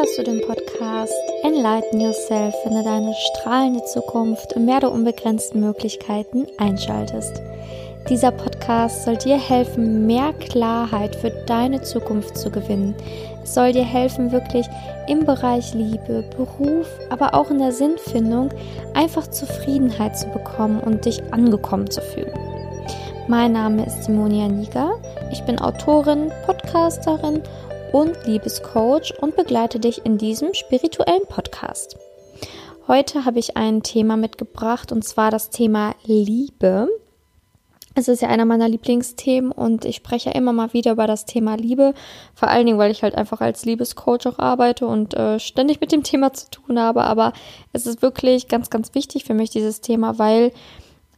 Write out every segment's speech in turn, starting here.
dass du den Podcast Enlighten Yourself, finde deine strahlende Zukunft im Meer der unbegrenzten Möglichkeiten einschaltest. Dieser Podcast soll dir helfen, mehr Klarheit für deine Zukunft zu gewinnen. Es soll dir helfen, wirklich im Bereich Liebe, Beruf, aber auch in der Sinnfindung einfach Zufriedenheit zu bekommen und dich angekommen zu fühlen. Mein Name ist Simonia Niger. Ich bin Autorin, Podcasterin und Liebescoach und begleite dich in diesem spirituellen Podcast. Heute habe ich ein Thema mitgebracht und zwar das Thema Liebe. Es ist ja einer meiner Lieblingsthemen und ich spreche immer mal wieder über das Thema Liebe. Vor allen Dingen, weil ich halt einfach als Liebescoach auch arbeite und äh, ständig mit dem Thema zu tun habe. Aber es ist wirklich ganz, ganz wichtig für mich, dieses Thema, weil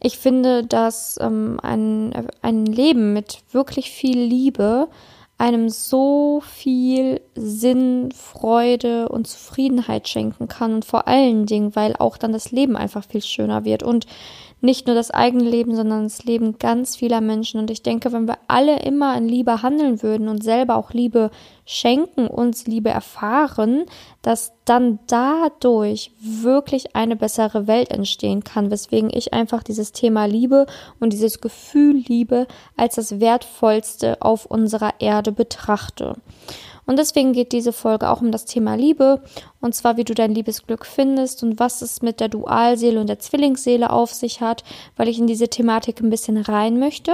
ich finde, dass ähm, ein, ein Leben mit wirklich viel Liebe einem so viel Sinn, Freude und Zufriedenheit schenken kann und vor allen Dingen, weil auch dann das Leben einfach viel schöner wird. Und nicht nur das eigene Leben, sondern das Leben ganz vieler Menschen. Und ich denke, wenn wir alle immer in Liebe handeln würden und selber auch Liebe schenken, uns Liebe erfahren, dass dann dadurch wirklich eine bessere Welt entstehen kann, weswegen ich einfach dieses Thema Liebe und dieses Gefühl Liebe als das Wertvollste auf unserer Erde betrachte. Und deswegen geht diese Folge auch um das Thema Liebe und zwar wie du dein Liebesglück findest und was es mit der Dualseele und der Zwillingsseele auf sich hat, weil ich in diese Thematik ein bisschen rein möchte.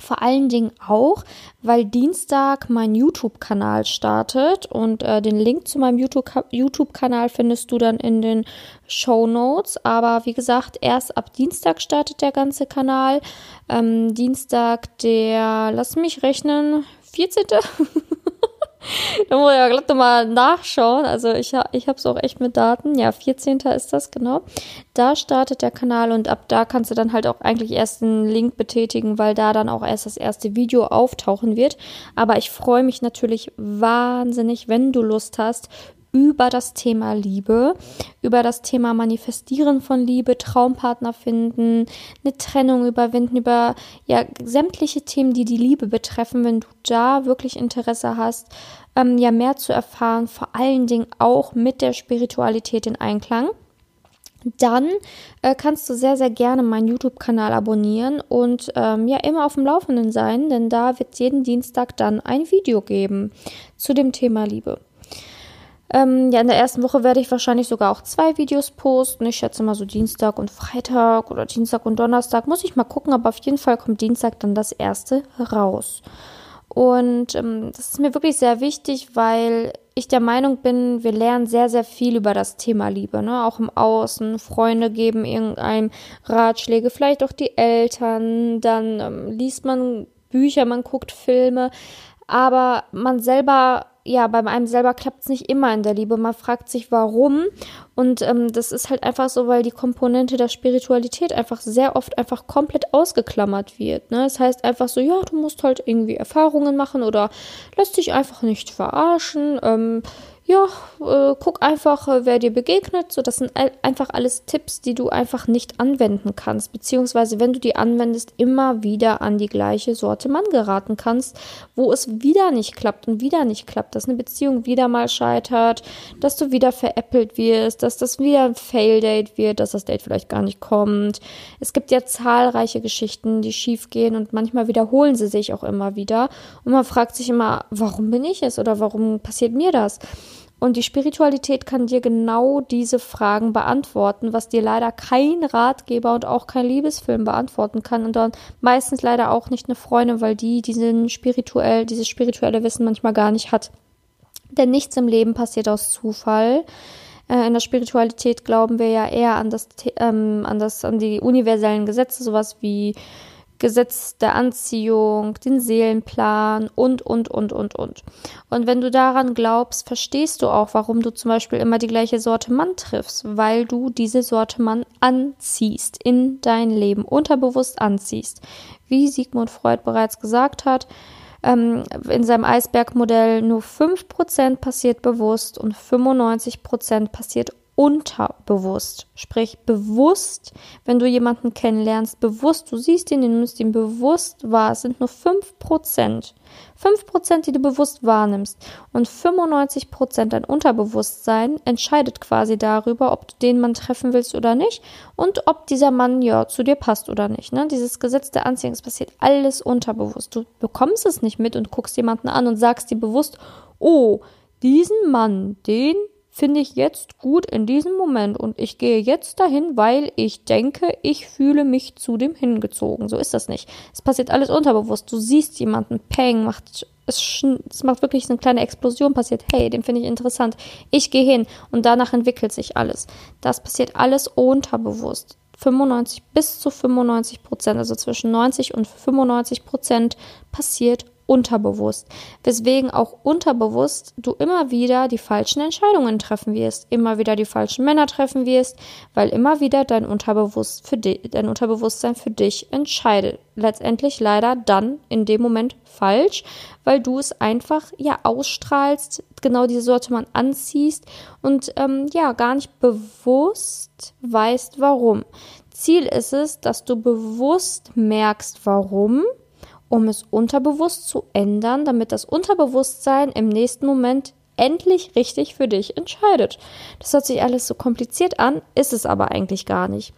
Vor allen Dingen auch, weil Dienstag mein YouTube-Kanal startet und äh, den Link zu meinem YouTube-Kanal findest du dann in den Show Notes. Aber wie gesagt, erst ab Dienstag startet der ganze Kanal. Ähm, Dienstag, der, lass mich rechnen, 14. da muss ich ja glatt nochmal nachschauen. Also ich, ich habe es auch echt mit Daten. Ja, 14. ist das, genau. Da startet der Kanal und ab da kannst du dann halt auch eigentlich erst einen Link betätigen, weil da dann auch erst das erste Video auftauchen wird. Aber ich freue mich natürlich wahnsinnig, wenn du Lust hast, über das Thema Liebe, über das Thema Manifestieren von Liebe, Traumpartner finden, eine Trennung überwinden, über ja sämtliche Themen, die die Liebe betreffen, wenn du da wirklich Interesse hast, ähm, ja mehr zu erfahren, vor allen Dingen auch mit der Spiritualität in Einklang dann äh, kannst du sehr, sehr gerne meinen YouTube-Kanal abonnieren und ähm, ja immer auf dem Laufenden sein, denn da wird jeden Dienstag dann ein Video geben zu dem Thema Liebe. Ähm, ja, in der ersten Woche werde ich wahrscheinlich sogar auch zwei Videos posten. Ich schätze mal so Dienstag und Freitag oder Dienstag und Donnerstag. Muss ich mal gucken, aber auf jeden Fall kommt Dienstag dann das erste raus. Und ähm, das ist mir wirklich sehr wichtig, weil ich der Meinung bin, wir lernen sehr, sehr viel über das Thema Liebe, ne? Auch im Außen. Freunde geben irgendeinem Ratschläge, vielleicht auch die Eltern. Dann ähm, liest man Bücher, man guckt Filme. Aber man selber ja, bei einem selber klappt es nicht immer in der Liebe. Man fragt sich, warum. Und ähm, das ist halt einfach so, weil die Komponente der Spiritualität einfach sehr oft einfach komplett ausgeklammert wird. Ne? Das heißt einfach so, ja, du musst halt irgendwie Erfahrungen machen oder lässt dich einfach nicht verarschen. Ähm, ja, äh, guck einfach, äh, wer dir begegnet. So, das sind einfach alles Tipps, die du einfach nicht anwenden kannst, beziehungsweise wenn du die anwendest, immer wieder an die gleiche Sorte Mann geraten kannst, wo es wieder nicht klappt und wieder nicht klappt, dass eine Beziehung wieder mal scheitert, dass du wieder veräppelt wirst, dass das wieder ein Fail-Date wird, dass das Date vielleicht gar nicht kommt. Es gibt ja zahlreiche Geschichten, die schief gehen und manchmal wiederholen sie sich auch immer wieder und man fragt sich immer, warum bin ich es oder warum passiert mir das? Und die Spiritualität kann dir genau diese Fragen beantworten, was dir leider kein Ratgeber und auch kein Liebesfilm beantworten kann und dann meistens leider auch nicht eine Freundin, weil die diesen spirituell, dieses spirituelle Wissen manchmal gar nicht hat. Denn nichts im Leben passiert aus Zufall. Äh, in der Spiritualität glauben wir ja eher an das, ähm, an das, an die universellen Gesetze, sowas wie Gesetz der Anziehung, den Seelenplan und, und, und, und, und. Und wenn du daran glaubst, verstehst du auch, warum du zum Beispiel immer die gleiche Sorte Mann triffst, weil du diese Sorte Mann anziehst, in dein Leben, unterbewusst anziehst. Wie Sigmund Freud bereits gesagt hat, ähm, in seinem Eisbergmodell nur 5% passiert bewusst und 95% passiert unterbewusst. Sprich, bewusst, wenn du jemanden kennenlernst, bewusst, du siehst ihn, du nimmst ihn bewusst wahr. Es sind nur 5%. 5%, die du bewusst wahrnimmst. Und 95% dein Unterbewusstsein entscheidet quasi darüber, ob du den Mann treffen willst oder nicht und ob dieser Mann ja zu dir passt oder nicht. Ne? Dieses Gesetz der Anziehung, es passiert alles unterbewusst. Du bekommst es nicht mit und guckst jemanden an und sagst dir bewusst, oh, diesen Mann, den finde ich jetzt gut in diesem Moment und ich gehe jetzt dahin, weil ich denke, ich fühle mich zu dem hingezogen. So ist das nicht. Es passiert alles unterbewusst. Du siehst jemanden, Peng, macht es, es macht wirklich eine kleine Explosion passiert. Hey, den finde ich interessant. Ich gehe hin und danach entwickelt sich alles. Das passiert alles unterbewusst. 95 bis zu 95 Prozent, also zwischen 90 und 95 Prozent passiert unterbewusst, weswegen auch unterbewusst du immer wieder die falschen Entscheidungen treffen wirst, immer wieder die falschen Männer treffen wirst, weil immer wieder dein, Unterbewusst für dich, dein Unterbewusstsein für dich entscheidet. Letztendlich leider dann in dem Moment falsch, weil du es einfach ja ausstrahlst, genau diese Sorte man anziehst und ähm, ja gar nicht bewusst weißt, warum. Ziel ist es, dass du bewusst merkst, warum um es unterbewusst zu ändern, damit das Unterbewusstsein im nächsten Moment endlich richtig für dich entscheidet. Das hört sich alles so kompliziert an, ist es aber eigentlich gar nicht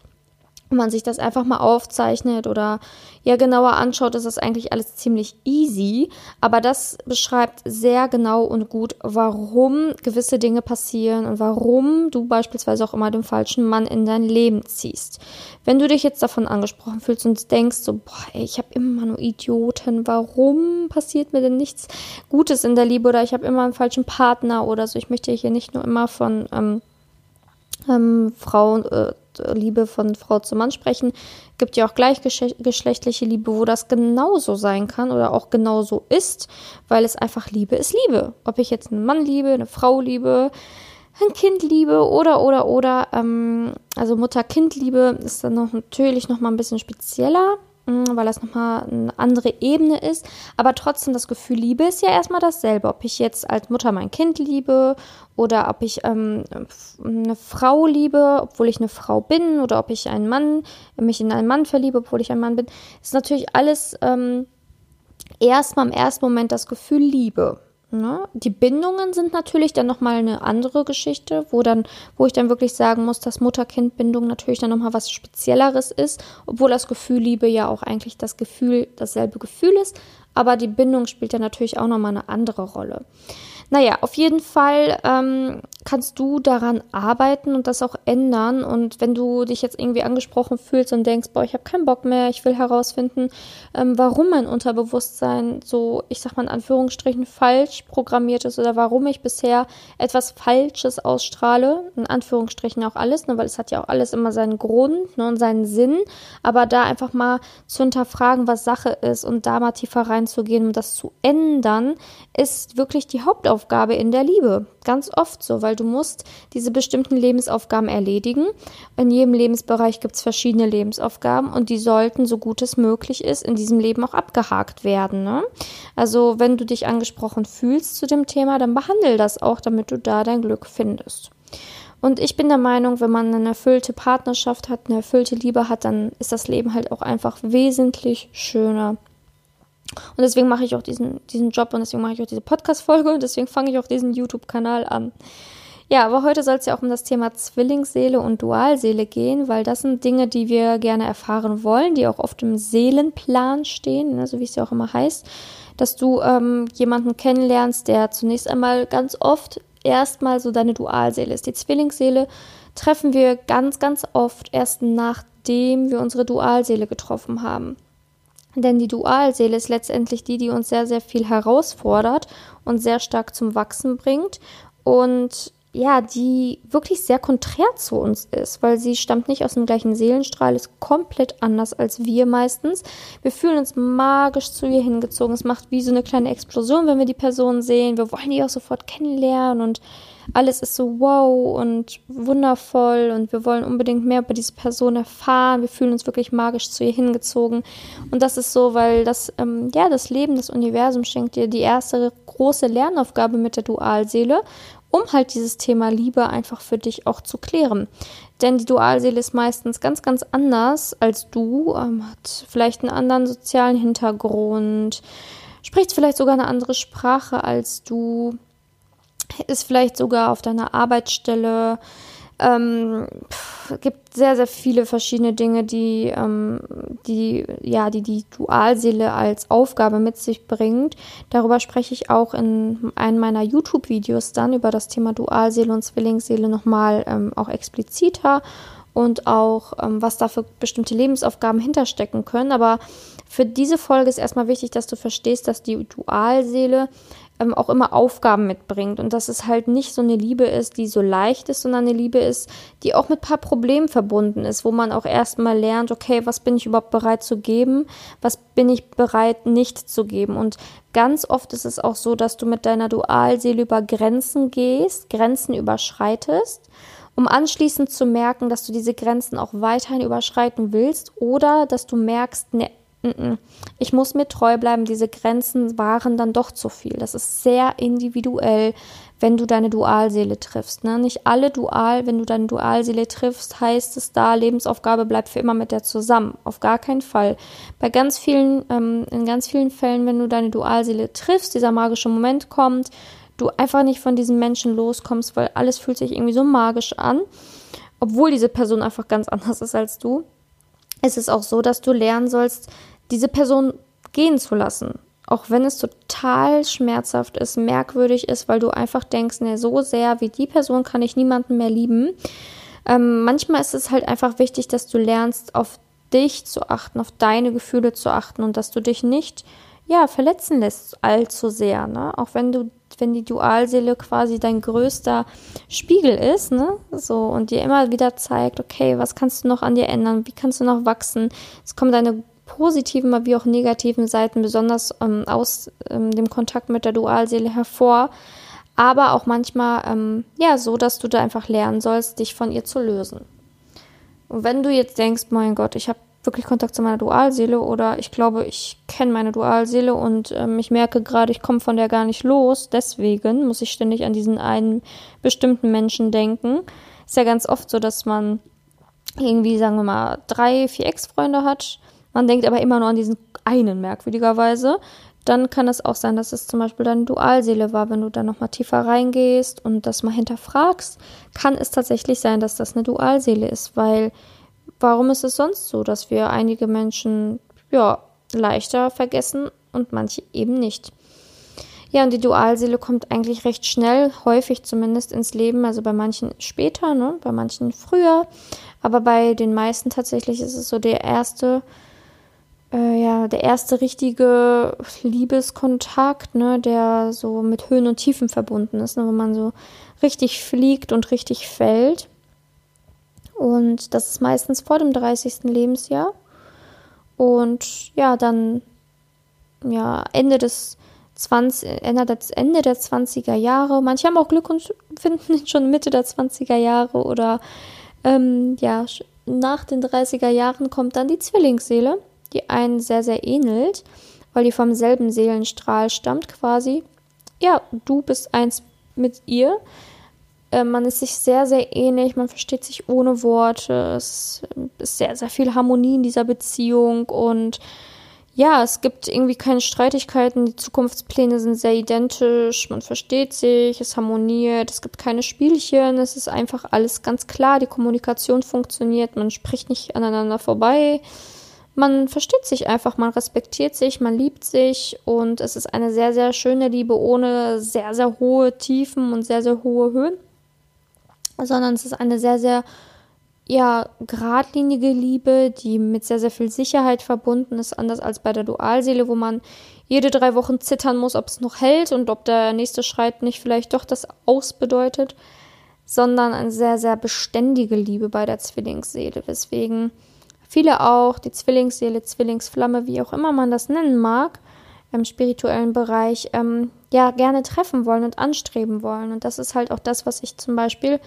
man sich das einfach mal aufzeichnet oder ja genauer anschaut, ist das eigentlich alles ziemlich easy. Aber das beschreibt sehr genau und gut, warum gewisse Dinge passieren und warum du beispielsweise auch immer den falschen Mann in dein Leben ziehst. Wenn du dich jetzt davon angesprochen fühlst und denkst so, boah, ey, ich habe immer nur Idioten, warum passiert mir denn nichts Gutes in der Liebe oder ich habe immer einen falschen Partner oder so. Ich möchte hier nicht nur immer von ähm, ähm, Frauen äh, Liebe von Frau zu Mann sprechen, gibt ja auch gleichgeschlechtliche Liebe, wo das genauso sein kann oder auch genauso ist, weil es einfach Liebe ist Liebe. Ob ich jetzt einen Mann liebe, eine Frau liebe, ein Kind liebe oder oder oder ähm, also Mutter-Kind-Liebe ist dann noch natürlich noch mal ein bisschen spezieller. Mm, weil das nochmal eine andere Ebene ist. Aber trotzdem, das Gefühl Liebe ist ja erstmal dasselbe. Ob ich jetzt als Mutter mein Kind liebe oder ob ich ähm, eine Frau liebe, obwohl ich eine Frau bin oder ob ich einen Mann, mich in einen Mann verliebe, obwohl ich ein Mann bin, ist natürlich alles ähm, erstmal im ersten Moment das Gefühl Liebe. Ne? Die Bindungen sind natürlich dann nochmal eine andere Geschichte, wo dann, wo ich dann wirklich sagen muss, dass Mutter-Kind-Bindung natürlich dann nochmal was Spezielleres ist, obwohl das Gefühl Liebe ja auch eigentlich das Gefühl, dasselbe Gefühl ist, aber die Bindung spielt ja natürlich auch nochmal eine andere Rolle. Naja, auf jeden Fall ähm, kannst du daran arbeiten und das auch ändern. Und wenn du dich jetzt irgendwie angesprochen fühlst und denkst, boah, ich habe keinen Bock mehr, ich will herausfinden, ähm, warum mein Unterbewusstsein so, ich sag mal in Anführungsstrichen, falsch programmiert ist oder warum ich bisher etwas Falsches ausstrahle, in Anführungsstrichen auch alles, ne, weil es hat ja auch alles immer seinen Grund ne, und seinen Sinn. Aber da einfach mal zu hinterfragen, was Sache ist und da mal tiefer reinzugehen, um das zu ändern, ist wirklich die Hauptaufgabe Lebensaufgabe in der Liebe. Ganz oft so, weil du musst diese bestimmten Lebensaufgaben erledigen. In jedem Lebensbereich gibt es verschiedene Lebensaufgaben und die sollten, so gut es möglich ist, in diesem Leben auch abgehakt werden. Ne? Also wenn du dich angesprochen fühlst zu dem Thema, dann behandle das auch, damit du da dein Glück findest. Und ich bin der Meinung, wenn man eine erfüllte Partnerschaft hat, eine erfüllte Liebe hat, dann ist das Leben halt auch einfach wesentlich schöner. Und deswegen mache ich auch diesen, diesen Job und deswegen mache ich auch diese Podcast-Folge und deswegen fange ich auch diesen YouTube-Kanal an. Ja, aber heute soll es ja auch um das Thema Zwillingsseele und Dualseele gehen, weil das sind Dinge, die wir gerne erfahren wollen, die auch oft im Seelenplan stehen, ne, so wie es ja auch immer heißt, dass du ähm, jemanden kennenlernst, der zunächst einmal ganz oft erstmal so deine Dualseele ist. Die Zwillingsseele treffen wir ganz, ganz oft erst nachdem wir unsere Dualseele getroffen haben. Denn die Dualseele ist letztendlich die, die uns sehr, sehr viel herausfordert und sehr stark zum Wachsen bringt. Und ja, die wirklich sehr konträr zu uns ist, weil sie stammt nicht aus dem gleichen Seelenstrahl, ist komplett anders als wir meistens. Wir fühlen uns magisch zu ihr hingezogen. Es macht wie so eine kleine Explosion, wenn wir die Person sehen. Wir wollen die auch sofort kennenlernen und alles ist so wow und wundervoll und wir wollen unbedingt mehr über diese Person erfahren. Wir fühlen uns wirklich magisch zu ihr hingezogen. Und das ist so, weil das, ähm, ja, das Leben, das Universum schenkt dir die erste große Lernaufgabe mit der Dualseele um halt dieses Thema Liebe einfach für dich auch zu klären. Denn die Dualseele ist meistens ganz, ganz anders als du, ähm, hat vielleicht einen anderen sozialen Hintergrund, spricht vielleicht sogar eine andere Sprache als du, ist vielleicht sogar auf deiner Arbeitsstelle ähm, pff, gibt sehr, sehr viele verschiedene Dinge, die, ähm, die, ja, die die Dualseele als Aufgabe mit sich bringt. Darüber spreche ich auch in einem meiner YouTube-Videos dann über das Thema Dualseele und Zwillingsseele nochmal ähm, auch expliziter und auch, ähm, was da für bestimmte Lebensaufgaben hinterstecken können. Aber für diese Folge ist erstmal wichtig, dass du verstehst, dass die Dualseele ähm, auch immer Aufgaben mitbringt und dass es halt nicht so eine Liebe ist, die so leicht ist, sondern eine Liebe ist, die auch mit ein paar Problemen verbunden ist, wo man auch erstmal lernt, okay, was bin ich überhaupt bereit zu geben, was bin ich bereit nicht zu geben? Und ganz oft ist es auch so, dass du mit deiner Dualseele über Grenzen gehst, Grenzen überschreitest um anschließend zu merken, dass du diese Grenzen auch weiterhin überschreiten willst oder dass du merkst, ne, ich muss mir treu bleiben, diese Grenzen waren dann doch zu viel. Das ist sehr individuell, wenn du deine Dualseele triffst. Ne? Nicht alle Dual, wenn du deine Dualseele triffst, heißt es da, Lebensaufgabe bleibt für immer mit der zusammen. Auf gar keinen Fall. Bei ganz vielen, ähm, in ganz vielen Fällen, wenn du deine Dualseele triffst, dieser magische Moment kommt, du einfach nicht von diesem Menschen loskommst, weil alles fühlt sich irgendwie so magisch an, obwohl diese Person einfach ganz anders ist als du. Es ist auch so, dass du lernen sollst, diese Person gehen zu lassen. Auch wenn es total schmerzhaft ist, merkwürdig ist, weil du einfach denkst, ne, so sehr wie die Person kann ich niemanden mehr lieben. Ähm, manchmal ist es halt einfach wichtig, dass du lernst, auf dich zu achten, auf deine Gefühle zu achten und dass du dich nicht, ja, verletzen lässt allzu sehr, ne? Auch wenn du, wenn die Dualseele quasi dein größter Spiegel ist, ne? So, und dir immer wieder zeigt, okay, was kannst du noch an dir ändern? Wie kannst du noch wachsen? Es kommen deine positiven wie auch negativen Seiten besonders ähm, aus ähm, dem Kontakt mit der Dualseele hervor, aber auch manchmal ähm, ja so, dass du da einfach lernen sollst, dich von ihr zu lösen. Und wenn du jetzt denkst, mein Gott, ich habe wirklich Kontakt zu meiner Dualseele oder ich glaube, ich kenne meine Dualseele und ähm, ich merke gerade, ich komme von der gar nicht los, deswegen muss ich ständig an diesen einen bestimmten Menschen denken. Ist ja ganz oft so, dass man irgendwie, sagen wir mal, drei, vier Ex-Freunde hat man denkt aber immer nur an diesen einen merkwürdigerweise. Dann kann es auch sein, dass es zum Beispiel deine Dualseele war. Wenn du da nochmal tiefer reingehst und das mal hinterfragst, kann es tatsächlich sein, dass das eine Dualseele ist. Weil warum ist es sonst so, dass wir einige Menschen ja leichter vergessen und manche eben nicht? Ja, und die Dualseele kommt eigentlich recht schnell, häufig zumindest ins Leben, also bei manchen später, ne, bei manchen früher, aber bei den meisten tatsächlich ist es so der erste äh, ja, der erste richtige Liebeskontakt, ne, der so mit Höhen und Tiefen verbunden ist, ne, wo man so richtig fliegt und richtig fällt. Und das ist meistens vor dem 30. Lebensjahr. Und ja, dann ja, Ende des 20, Ende, der, Ende der 20er Jahre. Manche haben auch Glück und finden schon Mitte der 20er Jahre oder ähm, ja, nach den 30er Jahren kommt dann die Zwillingsseele die einen sehr, sehr ähnelt, weil die vom selben Seelenstrahl stammt quasi. Ja, du bist eins mit ihr. Äh, man ist sich sehr, sehr ähnlich, man versteht sich ohne Worte. Es ist sehr, sehr viel Harmonie in dieser Beziehung und ja, es gibt irgendwie keine Streitigkeiten, die Zukunftspläne sind sehr identisch, man versteht sich, es harmoniert, es gibt keine Spielchen, es ist einfach alles ganz klar, die Kommunikation funktioniert, man spricht nicht aneinander vorbei man versteht sich einfach, man respektiert sich, man liebt sich und es ist eine sehr, sehr schöne Liebe ohne sehr, sehr hohe Tiefen und sehr, sehr hohe Höhen, sondern es ist eine sehr, sehr, ja, geradlinige Liebe, die mit sehr, sehr viel Sicherheit verbunden ist, anders als bei der Dualseele, wo man jede drei Wochen zittern muss, ob es noch hält und ob der nächste Schreit nicht vielleicht doch das Aus bedeutet, sondern eine sehr, sehr beständige Liebe bei der Zwillingsseele, weswegen viele auch die Zwillingsseele, Zwillingsflamme, wie auch immer man das nennen mag, im spirituellen Bereich, ähm, ja, gerne treffen wollen und anstreben wollen. Und das ist halt auch das, was ich zum Beispiel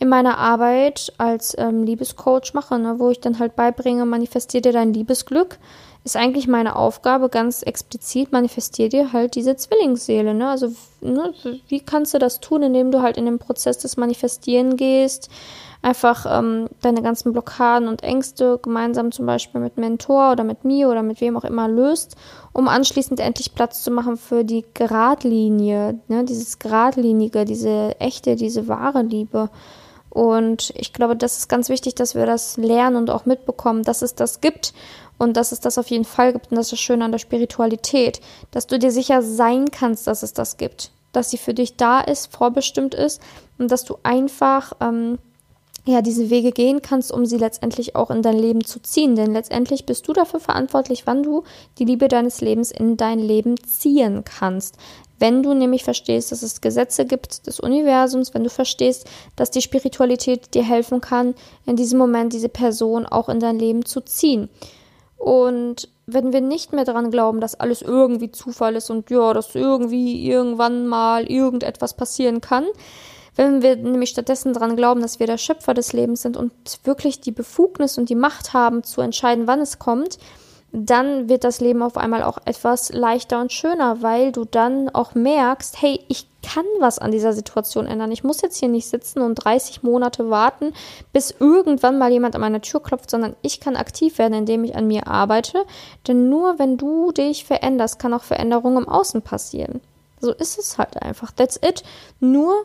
in meiner Arbeit als ähm, Liebescoach mache, ne, wo ich dann halt beibringe, manifestiere dein Liebesglück. Ist eigentlich meine Aufgabe ganz explizit, manifestier dir halt diese Zwillingsseele. Ne? Also ne, wie kannst du das tun, indem du halt in den Prozess des Manifestieren gehst, einfach ähm, deine ganzen Blockaden und Ängste gemeinsam zum Beispiel mit Mentor oder mit mir oder mit wem auch immer löst, um anschließend endlich Platz zu machen für die Gradlinie, ne? dieses Gradlinige, diese echte, diese wahre Liebe. Und ich glaube, das ist ganz wichtig, dass wir das lernen und auch mitbekommen, dass es das gibt und dass es das auf jeden Fall gibt. Und das ist das Schöne an der Spiritualität, dass du dir sicher sein kannst, dass es das gibt, dass sie für dich da ist, vorbestimmt ist und dass du einfach ähm, ja, diese Wege gehen kannst, um sie letztendlich auch in dein Leben zu ziehen. Denn letztendlich bist du dafür verantwortlich, wann du die Liebe deines Lebens in dein Leben ziehen kannst. Wenn du nämlich verstehst, dass es Gesetze gibt des Universums, wenn du verstehst, dass die Spiritualität dir helfen kann, in diesem Moment diese Person auch in dein Leben zu ziehen. Und wenn wir nicht mehr daran glauben, dass alles irgendwie Zufall ist und ja, dass irgendwie irgendwann mal irgendetwas passieren kann, wenn wir nämlich stattdessen daran glauben, dass wir der Schöpfer des Lebens sind und wirklich die Befugnis und die Macht haben zu entscheiden, wann es kommt, dann wird das Leben auf einmal auch etwas leichter und schöner, weil du dann auch merkst, hey, ich kann was an dieser Situation ändern. Ich muss jetzt hier nicht sitzen und 30 Monate warten, bis irgendwann mal jemand an meine Tür klopft, sondern ich kann aktiv werden, indem ich an mir arbeite. Denn nur wenn du dich veränderst, kann auch Veränderung im Außen passieren. So ist es halt einfach. That's it. Nur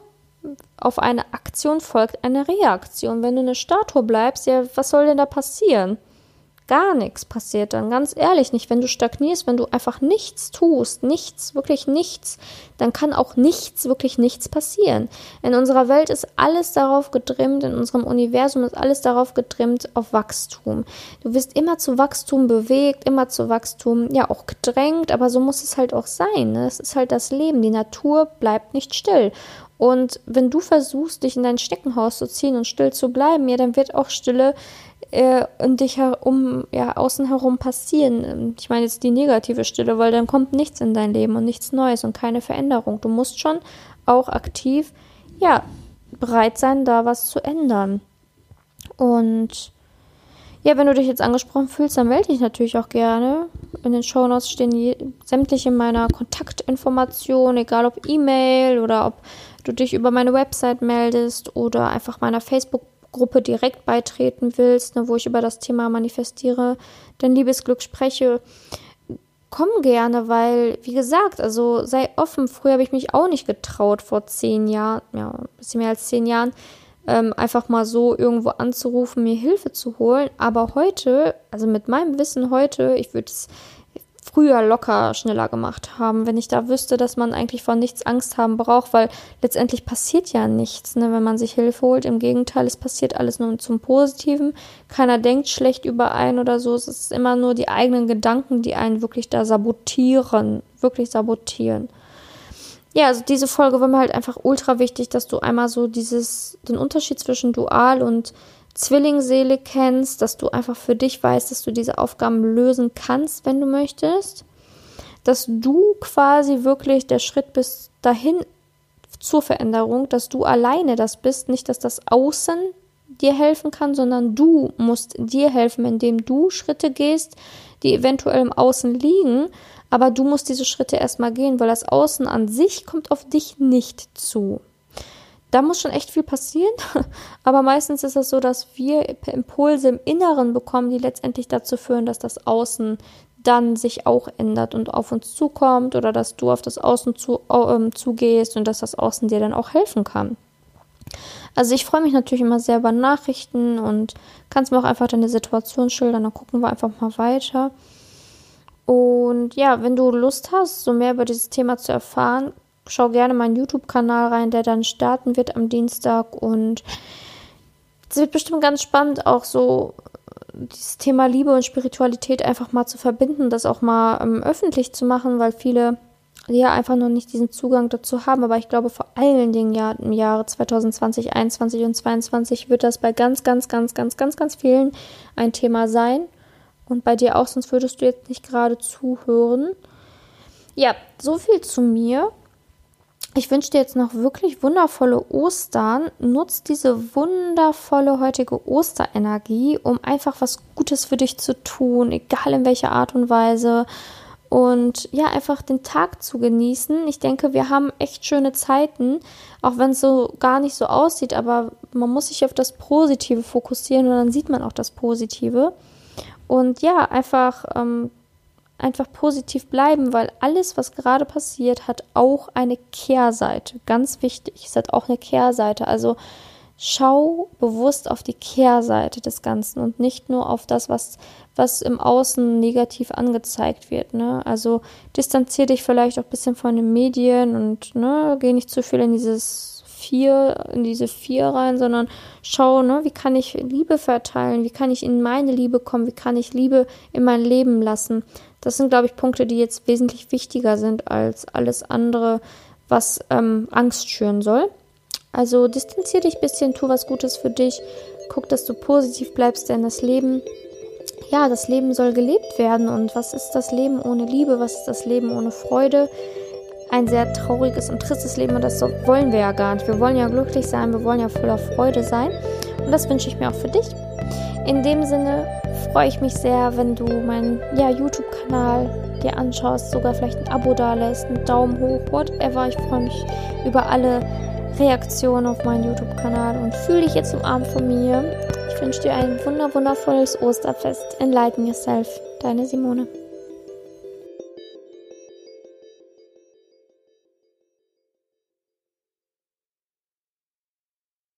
auf eine Aktion folgt eine Reaktion. Wenn du eine Statue bleibst, ja, was soll denn da passieren? Gar nichts passiert dann, ganz ehrlich nicht. Wenn du stagnierst, wenn du einfach nichts tust, nichts, wirklich nichts, dann kann auch nichts, wirklich nichts passieren. In unserer Welt ist alles darauf getrimmt, in unserem Universum ist alles darauf getrimmt auf Wachstum. Du wirst immer zu Wachstum bewegt, immer zu Wachstum, ja, auch gedrängt, aber so muss es halt auch sein. Ne? Das ist halt das Leben. Die Natur bleibt nicht still. Und wenn du versuchst, dich in dein Steckenhaus zu ziehen und still zu bleiben, ja, dann wird auch Stille äh, um dich herum, ja, außen herum passieren. Ich meine jetzt die negative Stille, weil dann kommt nichts in dein Leben und nichts Neues und keine Veränderung. Du musst schon auch aktiv, ja, bereit sein, da was zu ändern. Und ja, wenn du dich jetzt angesprochen fühlst, dann melde dich natürlich auch gerne. In den Shownotes stehen je, sämtliche meiner Kontaktinformationen, egal ob E-Mail oder ob du dich über meine Website meldest oder einfach meiner Facebook Gruppe direkt beitreten willst, ne, wo ich über das Thema manifestiere, dein Liebesglück spreche, komm gerne, weil, wie gesagt, also sei offen. Früher habe ich mich auch nicht getraut, vor zehn Jahren, ja, ein bisschen mehr als zehn Jahren, ähm, einfach mal so irgendwo anzurufen, mir Hilfe zu holen. Aber heute, also mit meinem Wissen heute, ich würde es früher locker schneller gemacht haben, wenn ich da wüsste, dass man eigentlich vor nichts Angst haben braucht, weil letztendlich passiert ja nichts, ne, wenn man sich Hilfe holt. Im Gegenteil, es passiert alles nur zum Positiven. Keiner denkt schlecht über einen oder so. Es ist immer nur die eigenen Gedanken, die einen wirklich da sabotieren, wirklich sabotieren. Ja, also diese Folge war mir halt einfach ultra wichtig, dass du einmal so dieses, den Unterschied zwischen dual und Zwillingsseele kennst, dass du einfach für dich weißt, dass du diese Aufgaben lösen kannst, wenn du möchtest, dass du quasi wirklich der Schritt bist dahin zur Veränderung, dass du alleine das bist, nicht dass das Außen dir helfen kann, sondern du musst dir helfen, indem du Schritte gehst, die eventuell im Außen liegen, aber du musst diese Schritte erstmal gehen, weil das Außen an sich kommt auf dich nicht zu da muss schon echt viel passieren. Aber meistens ist es so, dass wir Impulse im Inneren bekommen, die letztendlich dazu führen, dass das Außen dann sich auch ändert und auf uns zukommt oder dass du auf das Außen zu, äh, zugehst und dass das Außen dir dann auch helfen kann. Also ich freue mich natürlich immer sehr über Nachrichten und kannst mir auch einfach deine Situation schildern, dann gucken wir einfach mal weiter. Und ja, wenn du Lust hast, so mehr über dieses Thema zu erfahren, schau gerne meinen YouTube-Kanal rein, der dann starten wird am Dienstag. Und es wird bestimmt ganz spannend, auch so dieses Thema Liebe und Spiritualität einfach mal zu verbinden, das auch mal ähm, öffentlich zu machen, weil viele ja einfach noch nicht diesen Zugang dazu haben. Aber ich glaube, vor allen Dingen ja im Jahre 2020, 2021 und 2022 wird das bei ganz, ganz, ganz, ganz, ganz, ganz vielen ein Thema sein. Und bei dir auch, sonst würdest du jetzt nicht gerade zuhören. Ja, so viel zu mir. Ich wünsche dir jetzt noch wirklich wundervolle Ostern. Nutz diese wundervolle heutige Osterenergie, um einfach was Gutes für dich zu tun, egal in welcher Art und Weise. Und ja, einfach den Tag zu genießen. Ich denke, wir haben echt schöne Zeiten, auch wenn es so gar nicht so aussieht, aber man muss sich auf das Positive fokussieren und dann sieht man auch das Positive. Und ja, einfach ähm, einfach positiv bleiben, weil alles, was gerade passiert, hat auch eine Kehrseite. Ganz wichtig. Es hat auch eine Kehrseite. Also schau bewusst auf die Kehrseite des Ganzen und nicht nur auf das, was, was im Außen negativ angezeigt wird. Ne? Also distanziere dich vielleicht auch ein bisschen von den Medien und ne, geh nicht zu viel in dieses vier, in diese vier rein, sondern schau, ne, wie kann ich Liebe verteilen, wie kann ich in meine Liebe kommen, wie kann ich Liebe in mein Leben lassen. Das sind, glaube ich, Punkte, die jetzt wesentlich wichtiger sind als alles andere, was ähm, Angst schüren soll. Also distanzier dich ein bisschen, tu was Gutes für dich, guck, dass du positiv bleibst, denn das Leben, ja, das Leben soll gelebt werden. Und was ist das Leben ohne Liebe? Was ist das Leben ohne Freude? Ein sehr trauriges und tristes Leben und das wollen wir ja gar nicht. Wir wollen ja glücklich sein, wir wollen ja voller Freude sein. Und das wünsche ich mir auch für dich. In dem Sinne freue ich mich sehr, wenn du meinen ja, YouTube-Kanal dir anschaust, sogar vielleicht ein Abo da lässt, einen Daumen hoch, whatever. Ich freue mich über alle Reaktionen auf meinen YouTube-Kanal und fühle dich jetzt umarmt von mir. Ich wünsche dir ein wunder wundervolles Osterfest. Enlighten yourself. Deine Simone.